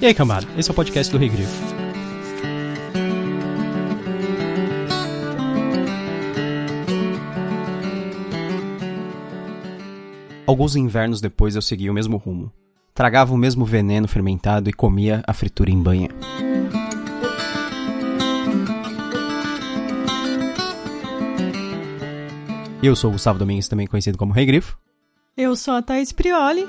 E aí, cambada, esse é o podcast do Regrifo. Alguns invernos depois eu segui o mesmo rumo. Tragava o mesmo veneno fermentado e comia a fritura em banha. Eu sou o Gustavo Domingues, também conhecido como Rei Grifo. Eu sou a Thaís Prioli.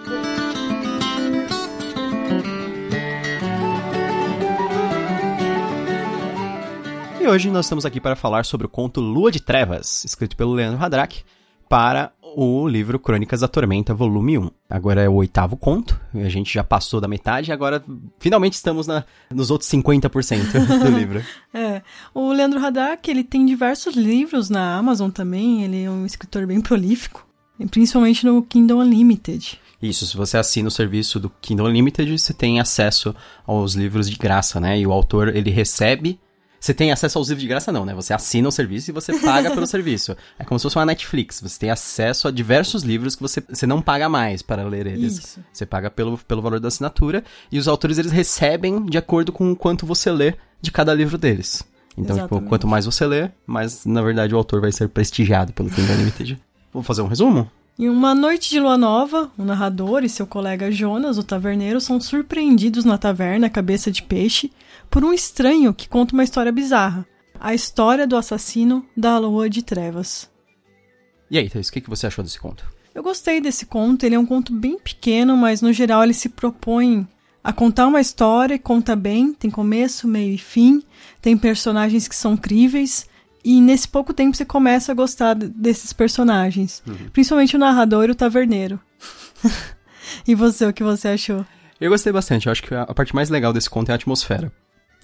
E hoje nós estamos aqui para falar sobre o conto Lua de Trevas, escrito pelo Leandro Hadrack, para o livro Crônicas da Tormenta, volume 1. Agora é o oitavo conto, a gente já passou da metade e agora finalmente estamos na, nos outros 50% do livro. é, o Leandro Haddad, ele tem diversos livros na Amazon também, ele é um escritor bem prolífico, principalmente no Kindle Unlimited. Isso, se você assina o serviço do Kindle Unlimited, você tem acesso aos livros de graça, né? E o autor, ele recebe você tem acesso aos livros de graça, não, né? Você assina o serviço e você paga pelo serviço. É como se fosse uma Netflix. Você tem acesso a diversos livros que você, você não paga mais para ler eles. Isso. Você paga pelo, pelo valor da assinatura e os autores eles recebem de acordo com o quanto você lê de cada livro deles. Então, tipo, quanto mais você lê, mais, na verdade, o autor vai ser prestigiado pelo Kindle Unlimited. Vou fazer um resumo? Em uma noite de lua nova, o narrador e seu colega Jonas, o taverneiro, são surpreendidos na taverna Cabeça de Peixe por um estranho que conta uma história bizarra. A história do assassino da Lua de Trevas. E aí, Thais, o que você achou desse conto? Eu gostei desse conto, ele é um conto bem pequeno, mas no geral ele se propõe a contar uma história, conta bem, tem começo, meio e fim, tem personagens que são críveis, e nesse pouco tempo você começa a gostar desses personagens. Uhum. Principalmente o narrador e o taverneiro. e você, o que você achou? Eu gostei bastante. Eu acho que a parte mais legal desse conto é a atmosfera.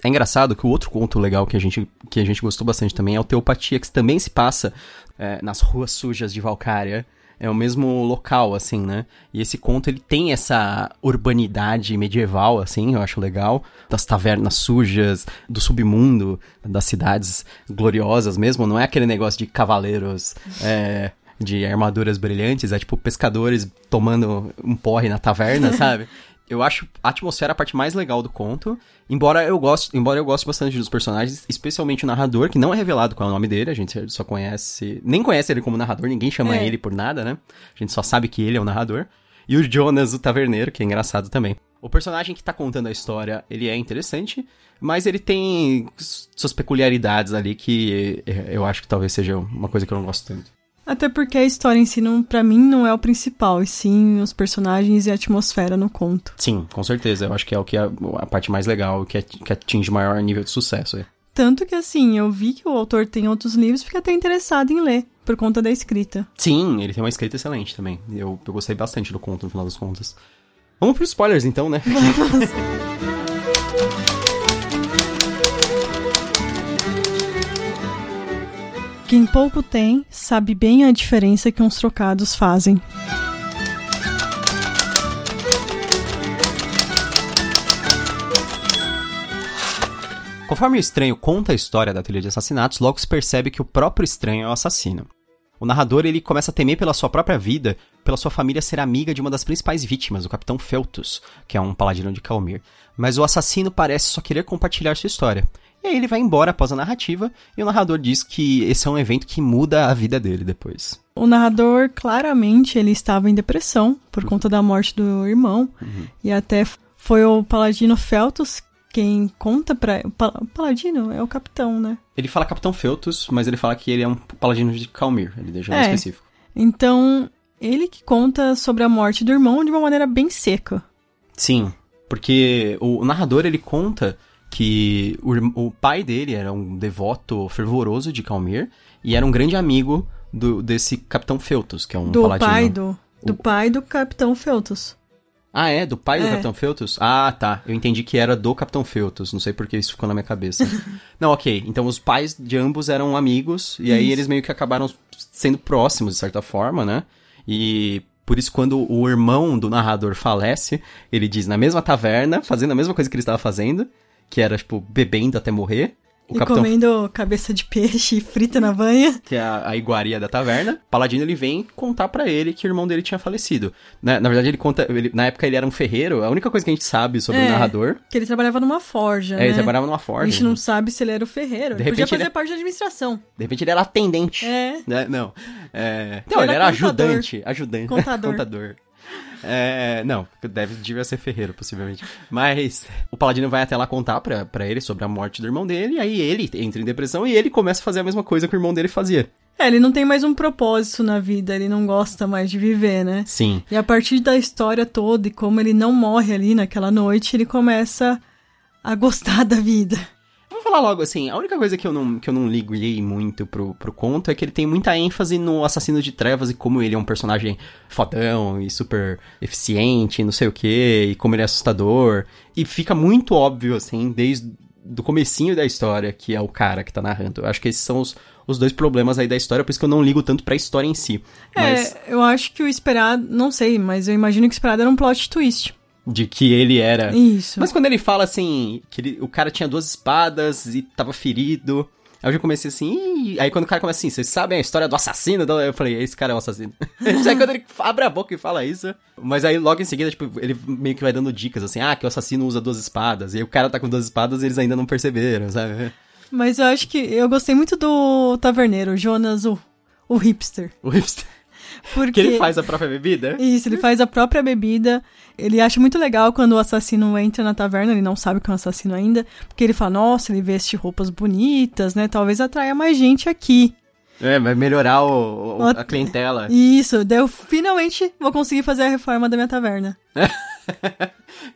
É engraçado que o outro conto legal que a gente, que a gente gostou bastante também é o Teopatia, que também se passa é, nas ruas sujas de Valcária é o mesmo local, assim, né? E esse conto, ele tem essa urbanidade medieval, assim, eu acho legal, das tavernas sujas, do submundo, das cidades gloriosas mesmo, não é aquele negócio de cavaleiros, é, de armaduras brilhantes, é tipo pescadores tomando um porre na taverna, sabe? Eu acho a atmosfera a parte mais legal do conto. Embora eu goste, embora eu goste bastante dos personagens, especialmente o narrador, que não é revelado qual é o nome dele, a gente só conhece, nem conhece ele como narrador, ninguém chama é. ele por nada, né? A gente só sabe que ele é o narrador. E o Jonas, o taverneiro, que é engraçado também. O personagem que tá contando a história, ele é interessante, mas ele tem suas peculiaridades ali que eu acho que talvez seja uma coisa que eu não gosto tanto. Até porque a história em si, não, pra mim, não é o principal, e sim os personagens e a atmosfera no conto. Sim, com certeza. Eu acho que é o que é a parte mais legal, que, é, que atinge maior nível de sucesso. É. Tanto que, assim, eu vi que o autor tem outros livros, fiquei até interessado em ler, por conta da escrita. Sim, ele tem uma escrita excelente também. Eu, eu gostei bastante do conto, no final das contas. Vamos pros spoilers, então, né? Vamos. Quem pouco tem, sabe bem a diferença que uns trocados fazem. Conforme o estranho conta a história da trilha de assassinatos, logo se percebe que o próprio estranho é o assassino. O narrador ele começa a temer pela sua própria vida, pela sua família ser amiga de uma das principais vítimas, o Capitão Feltus, que é um paladino de Calmir. Mas o assassino parece só querer compartilhar sua história. E aí ele vai embora após a narrativa e o narrador diz que esse é um evento que muda a vida dele depois. O narrador, claramente, ele estava em depressão por conta da morte do irmão. Uhum. E até foi o Paladino Feltus quem conta pra. O Paladino é o capitão, né? Ele fala Capitão Feltus, mas ele fala que ele é um Paladino de Calmir. Ele deixa é. específico. Então, ele que conta sobre a morte do irmão de uma maneira bem seca. Sim, porque o narrador ele conta que o, o pai dele era um devoto fervoroso de Calmir e era um grande amigo do, desse Capitão Feltus, que é um do paladino. Pai do, do o... pai do Capitão Feltus. Ah, é? Do pai do é. Capitão Feltus? Ah, tá. Eu entendi que era do Capitão Feltus. Não sei porque isso ficou na minha cabeça. não, ok. Então os pais de ambos eram amigos. E isso. aí eles meio que acabaram sendo próximos, de certa forma, né? E por isso, quando o irmão do narrador falece, ele diz na mesma taverna, fazendo a mesma coisa que ele estava fazendo que era, tipo, bebendo até morrer. o e capitão comendo cabeça de peixe frita na banha. que é a, a iguaria da taverna, Paladino ele vem contar pra ele que o irmão dele tinha falecido. Na, na verdade, ele conta. ele- na época ele era um ferreiro, a única coisa que a gente sabe sobre É, o narrador Que ele trabalhava numa forja, é né? ele trabalhava numa A forja. gente não sabe se ele era o ferreiro. De ele podia repente ele fazer é- parte da administração. De repente ele era atendente. É. Né? Não. É... Não, Ele ele era era ajudante. Ajudante. Contador. contador. É, não, deve, devia ser ferreiro, possivelmente. Mas o Paladino vai até lá contar pra, pra ele sobre a morte do irmão dele, e aí ele entra em depressão e ele começa a fazer a mesma coisa que o irmão dele fazia. É, ele não tem mais um propósito na vida, ele não gosta mais de viver, né? Sim. E a partir da história toda e como ele não morre ali naquela noite, ele começa a gostar da vida. Vou falar logo assim, a única coisa que eu não, que eu não liguei muito pro, pro conto é que ele tem muita ênfase no assassino de trevas e como ele é um personagem fodão e super eficiente, não sei o que, e como ele é assustador. E fica muito óbvio, assim, desde do comecinho da história, que é o cara que tá narrando. Eu acho que esses são os, os dois problemas aí da história, por isso que eu não ligo tanto pra história em si. Mas É, eu acho que o esperado, não sei, mas eu imagino que o esperado era um plot twist. De que ele era Isso. Mas quando ele fala assim, que ele- o cara tinha duas espadas e tava ferido. Aí eu já comecei assim, "Ih", aí quando o cara começa assim, vocês sabem a história do assassino? Então Eu falei, esse cara é o assassino. Já quando ele abre a boca e fala isso. Mas aí logo em seguida, tipo, ele meio que vai dando dicas assim, ah, que o assassino usa duas espadas. E aí o cara tá com duas espadas e eles ainda não perceberam, sabe? Mas eu acho que eu gostei muito do taverneiro, Jonas, o, o hipster. O hipster. Porque Que ele faz a própria bebida. Isso, ele faz a própria bebida. Ele acha muito legal quando o assassino entra na taverna, ele não sabe que é um assassino ainda, porque ele fala, nossa, ele veste roupas bonitas, né? Talvez atraia mais gente aqui. É, vai melhorar o, o- a clientela. Isso, daí eu finalmente vou conseguir fazer a reforma da minha taverna.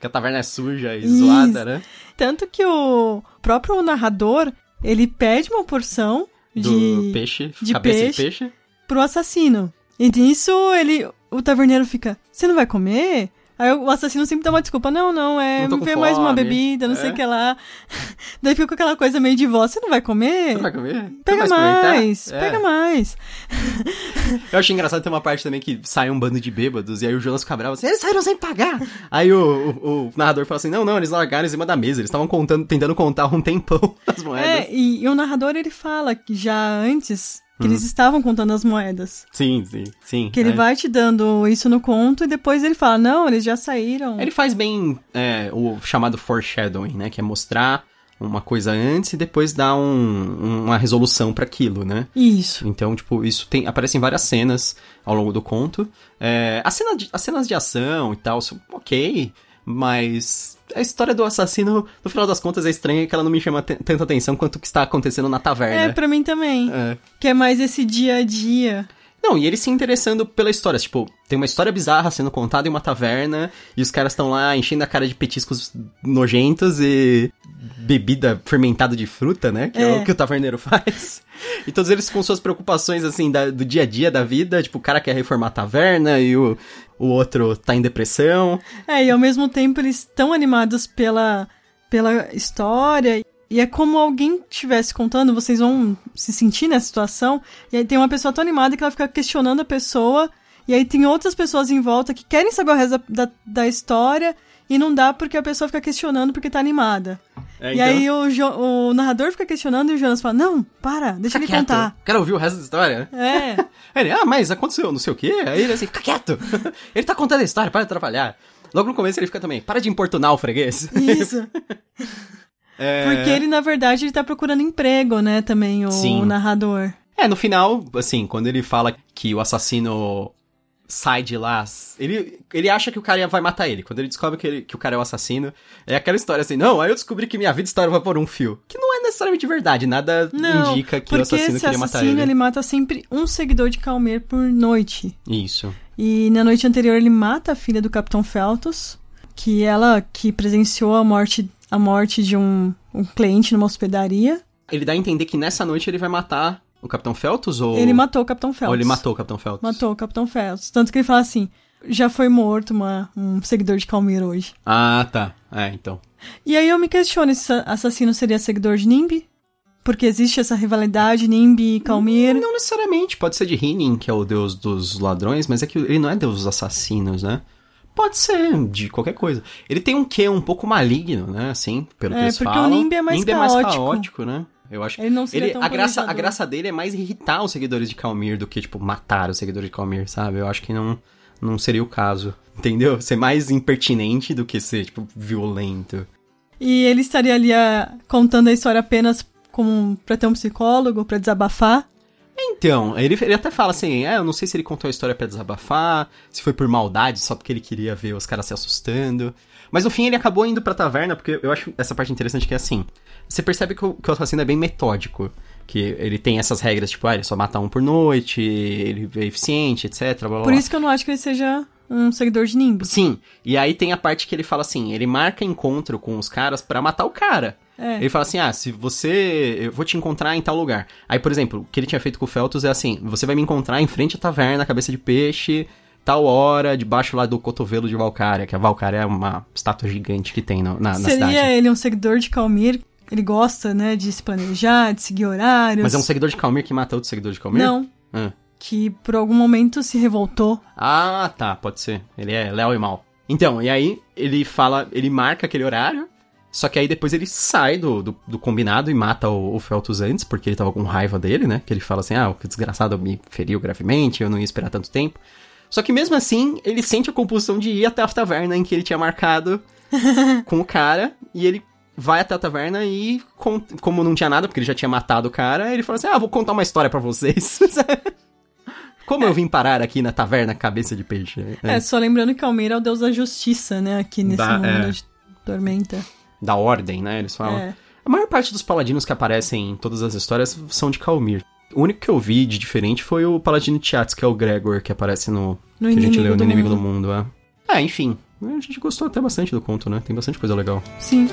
Que a taverna é suja e Isso. zoada, né? Tanto que o próprio narrador, ele pede uma porção Do de peixe, de cabeça peixe. de peixe. pro assassino. E nisso ele, o taverneiro fica, você não vai comer? Aí o assassino sempre dá uma desculpa, não, não, é, Não me vê mais uma fome." bebida, não sei É. o que lá. Daí fica com aquela coisa meio de voz, você não vai comer? Você não vai comer? Pega mais, É. pega mais. Eu achei engraçado ter uma parte também que sai um bando de bêbados e aí o Jonas fica bravo assim, eles saíram sem pagar. aí o, o- o narrador fala assim, não, não, eles largaram em cima da mesa, eles estavam contando, tentando contar um tempão as moedas. É, e, e o narrador ele fala que já antes Que eles estavam contando as moedas. Sim, sim, sim. Que ele É. vai te dando isso no conto e depois ele fala, não, eles já saíram. Ele faz bem é, o chamado foreshadowing, né, que é mostrar uma coisa antes e depois dar um- uma resolução pra aquilo, né? Isso. Então, tipo, isso tem, aparece em várias cenas ao longo do conto. É, a cena de- as cenas de ação e tal, são ok, mas a história do assassino, no final das contas, é estranha que ela não me chama tanta atenção quanto o que está acontecendo na É, taverna. pra mim também. É. Que é mais esse dia a dia. Não, e ele se interessando pela história. Tipo, tem uma história bizarra sendo contada em uma taverna e os caras estão lá enchendo a cara de petiscos nojentos e bebida fermentada de fruta, né? Que é, É. o que o taverneiro faz. E todos eles com suas preocupações, assim, da- do dia a dia da vida. Tipo, o cara quer reformar a taverna e o, o outro tá em depressão. É, e ao mesmo tempo eles estão animados pela, pela história. E é como alguém estivesse contando, vocês vão se sentir nessa situação. E aí tem uma pessoa tão animada que ela fica questionando a pessoa. E aí tem outras pessoas em volta que querem saber o resto da, da, da história. E não dá porque a pessoa fica questionando porque tá animada. É, E aí o, Jo- o narrador fica questionando e o Jonas fala: Não, para, deixa Fica ele quieto. contar. Quero ouvir o resto da história. É. Ele, ah, mas aconteceu não sei o quê. Aí ele assim, fica quieto. ele tá contando a história, para de atrapalhar. Logo no começo ele fica também, para de importunar o freguês. Isso. É... Porque ele, na verdade, ele tá procurando emprego, né, também, o Sim. narrador. É, no final, assim, quando ele fala que o assassino sai de lá, ele, ele acha que o cara vai matar ele. Quando ele descobre que, ele- que o cara é o assassino, é aquela história assim, não, aí eu descobri que minha vida e história vai por um fio. Que não é necessariamente verdade, nada Não, indica que o assassino queria matar assassino, ele. ele mata sempre um seguidor de Calmer por noite. Isso. E na noite anterior ele mata a filha do Capitão Feltos, que ela que presenciou a morte, a morte de um, um cliente numa hospedaria. Ele dá a entender que nessa noite ele vai matar o Capitão Feltos ou... Ele matou o Capitão Feltos. Ou ele matou o Capitão Feltos? Matou o Capitão Feltos. Tanto que ele fala assim, já foi morto uma, um seguidor de Calmer hoje. Ah, tá. É, então. E aí eu me questiono se esse assassino seria seguidor de Nimbi? Porque existe essa rivalidade Nimbi e Calmir. Não necessariamente, pode ser de Hinin, que é o deus dos ladrões, mas é que ele não é deus dos assassinos, né? Pode ser, de qualquer coisa. Ele tem um quê um pouco maligno, né? Assim, pelo que É, eles porque o falam. Nimbi é mais Nimbi é mais caótico. caótico, né? Eu acho Ele não seria ele, tão a graça, a graça dele é mais irritar os seguidores de Calmir do que, tipo, matar os seguidores de Calmir, sabe? Eu acho que não, não seria o caso. Entendeu? Ser mais impertinente do que ser, tipo, violento. E ele estaria ali ah, contando a história apenas como pra ter um psicólogo, pra desabafar. Então, ele, ele até fala assim, é, eu não sei se ele contou a história pra desabafar, se foi por maldade, só porque ele queria ver os caras se assustando. Mas no fim ele acabou indo pra taverna, porque eu acho essa parte interessante que é assim. Você percebe que o, que o assassino é bem metódico. Que ele tem essas regras, tipo, ah, ele só mata um por noite, ele é eficiente, etc. Blá, blá, Por isso que eu não acho que ele seja um seguidor de Nimbus. Sim, e aí tem a parte que ele fala assim, ele marca encontro com os caras pra matar o cara. É. Ele fala assim, ah, se você... Eu vou te encontrar em tal lugar. Aí, por exemplo, o que ele tinha feito com o Feltus é assim, você vai me encontrar em frente à taverna, cabeça de peixe, tal hora, debaixo lá do cotovelo de Valkyria, que a Valkyria é uma estátua gigante que tem no- na, na Seria cidade. ele um seguidor de Calmir. Ele gosta, né, de se planejar, de seguir horários. Mas é um seguidor de Calmir que mata outro seguidor de Calmir? Não, Ah. que por algum momento se revoltou. Ah, tá, pode ser. Ele é leal e mal. Então, e aí ele fala, ele marca aquele horário, só que aí depois ele sai do, do, do combinado e mata o, o Feltus antes, porque ele tava com raiva dele, né? Que ele fala assim, ah, o desgraçado me feriu gravemente, eu não ia esperar tanto tempo. Só que mesmo assim, ele sente a compulsão de ir até a taverna em que ele tinha marcado com o cara, e ele vai até a taverna e, com- como não tinha nada, porque ele já tinha matado o cara, ele fala assim, ah, vou contar uma história pra vocês. Como eu vim parar aqui na taverna cabeça de peixe? É, só lembrando que Calmir é o deus da justiça, né, aqui nesse Da- mundo é. de Tormenta. Da ordem, né? Eles falam. É. A maior parte dos paladinos que aparecem em todas as histórias são de Calmir. O único que eu vi de diferente foi o paladino Tiats, que é o Gregor, que aparece no. No que a gente leu no do Inimigo Mundo. do Mundo, é. É, enfim. A gente gostou até bastante do conto, né? Tem bastante coisa legal. Sim.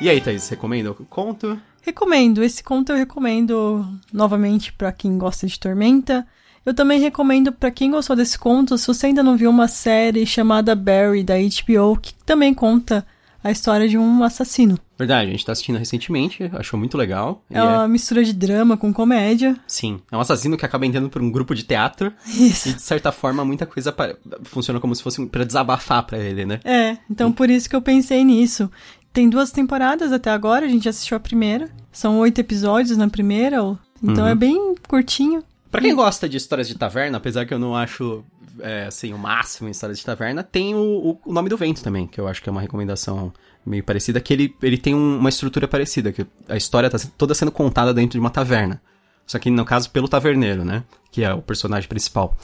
E aí, Thaís, recomenda o conto? Recomendo. Esse conto eu recomendo novamente pra quem gosta de Tormenta. Eu também recomendo pra quem gostou desse conto, se você ainda não viu uma série chamada Barry da HBO, que também conta a história de um assassino. Verdade, a gente tá assistindo recentemente, achou muito legal. É uma mistura de drama com comédia. Sim, é um assassino que acaba entrando por um grupo de teatro Isso. e, de certa forma, muita coisa funciona como se fosse pra desabafar pra ele, né? É, então por isso que eu pensei nisso. Tem duas temporadas até agora, a gente assistiu a primeira. São oito episódios na primeira, então Uhum. é bem curtinho. Pra quem gosta de histórias de taverna, apesar que eu não acho, é, assim, o máximo em histórias de taverna, tem o, o- Nome do Vento também, que eu acho que é uma recomendação meio parecida, que ele, ele tem um- uma estrutura parecida, que a história tá toda sendo contada dentro de uma taverna. Só que, no caso, pelo taverneiro, né? Que é o personagem principal.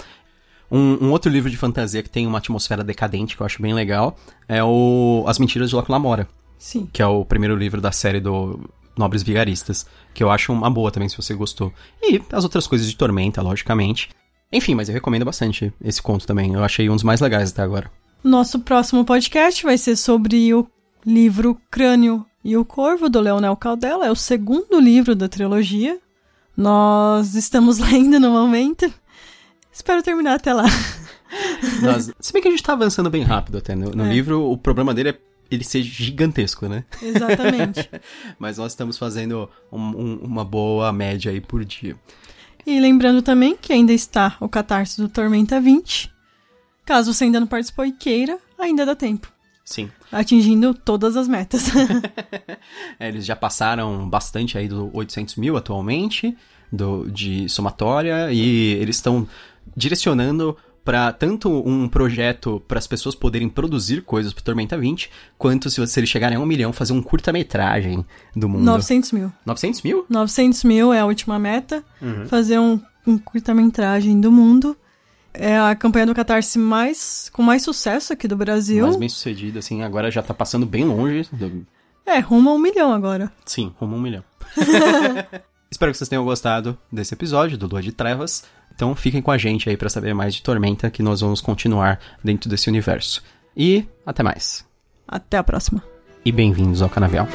Um, um outro livro de fantasia que tem uma atmosfera decadente, que eu acho bem legal, é o As Mentiras de Loco Lamora, Sim. que é o primeiro livro da série do Nobres Vigaristas, que eu acho uma boa também, se você gostou. E as outras coisas de Tormenta, logicamente. Enfim, mas eu recomendo bastante esse conto também. Eu achei um dos mais legais até agora. Nosso próximo podcast vai ser sobre o livro Crânio e o Corvo, do Leonel Caldela. É o segundo livro da trilogia. Nós estamos lendo no momento. Espero terminar até lá. Nós- se bem que a gente tá avançando bem rápido até. No, no É. livro, o problema dele é ele ser gigantesco, né? Exatamente. Mas nós estamos fazendo um- um- uma boa média aí por dia. E lembrando também que ainda está o Catarse do Tormenta 20. Caso você ainda não participou e queira, ainda dá tempo. Sim. Atingindo todas as metas. É, eles já passaram bastante aí do 800 mil atualmente, do, de somatória, e eles estão direcionando para tanto um projeto para as pessoas poderem produzir coisas para Tormenta 20, quanto se, se eles chegarem a um milhão, fazer um curta-metragem do mundo. 900 mil. 900 mil? 900 mil é a última meta. Uhum. Fazer um, um curta-metragem do mundo. É a campanha do Catarse mais, com mais sucesso aqui do Brasil. Mais bem sucedido, assim, agora já tá passando bem longe. do- É, rumo a um milhão agora. Sim, rumo a um milhão. Espero que vocês tenham gostado desse episódio do Lua de Trevas. Então fiquem com a gente aí pra saber mais de Tormenta, que nós vamos continuar dentro desse universo. E até mais. Até a próxima. E bem-vindos ao Canavial.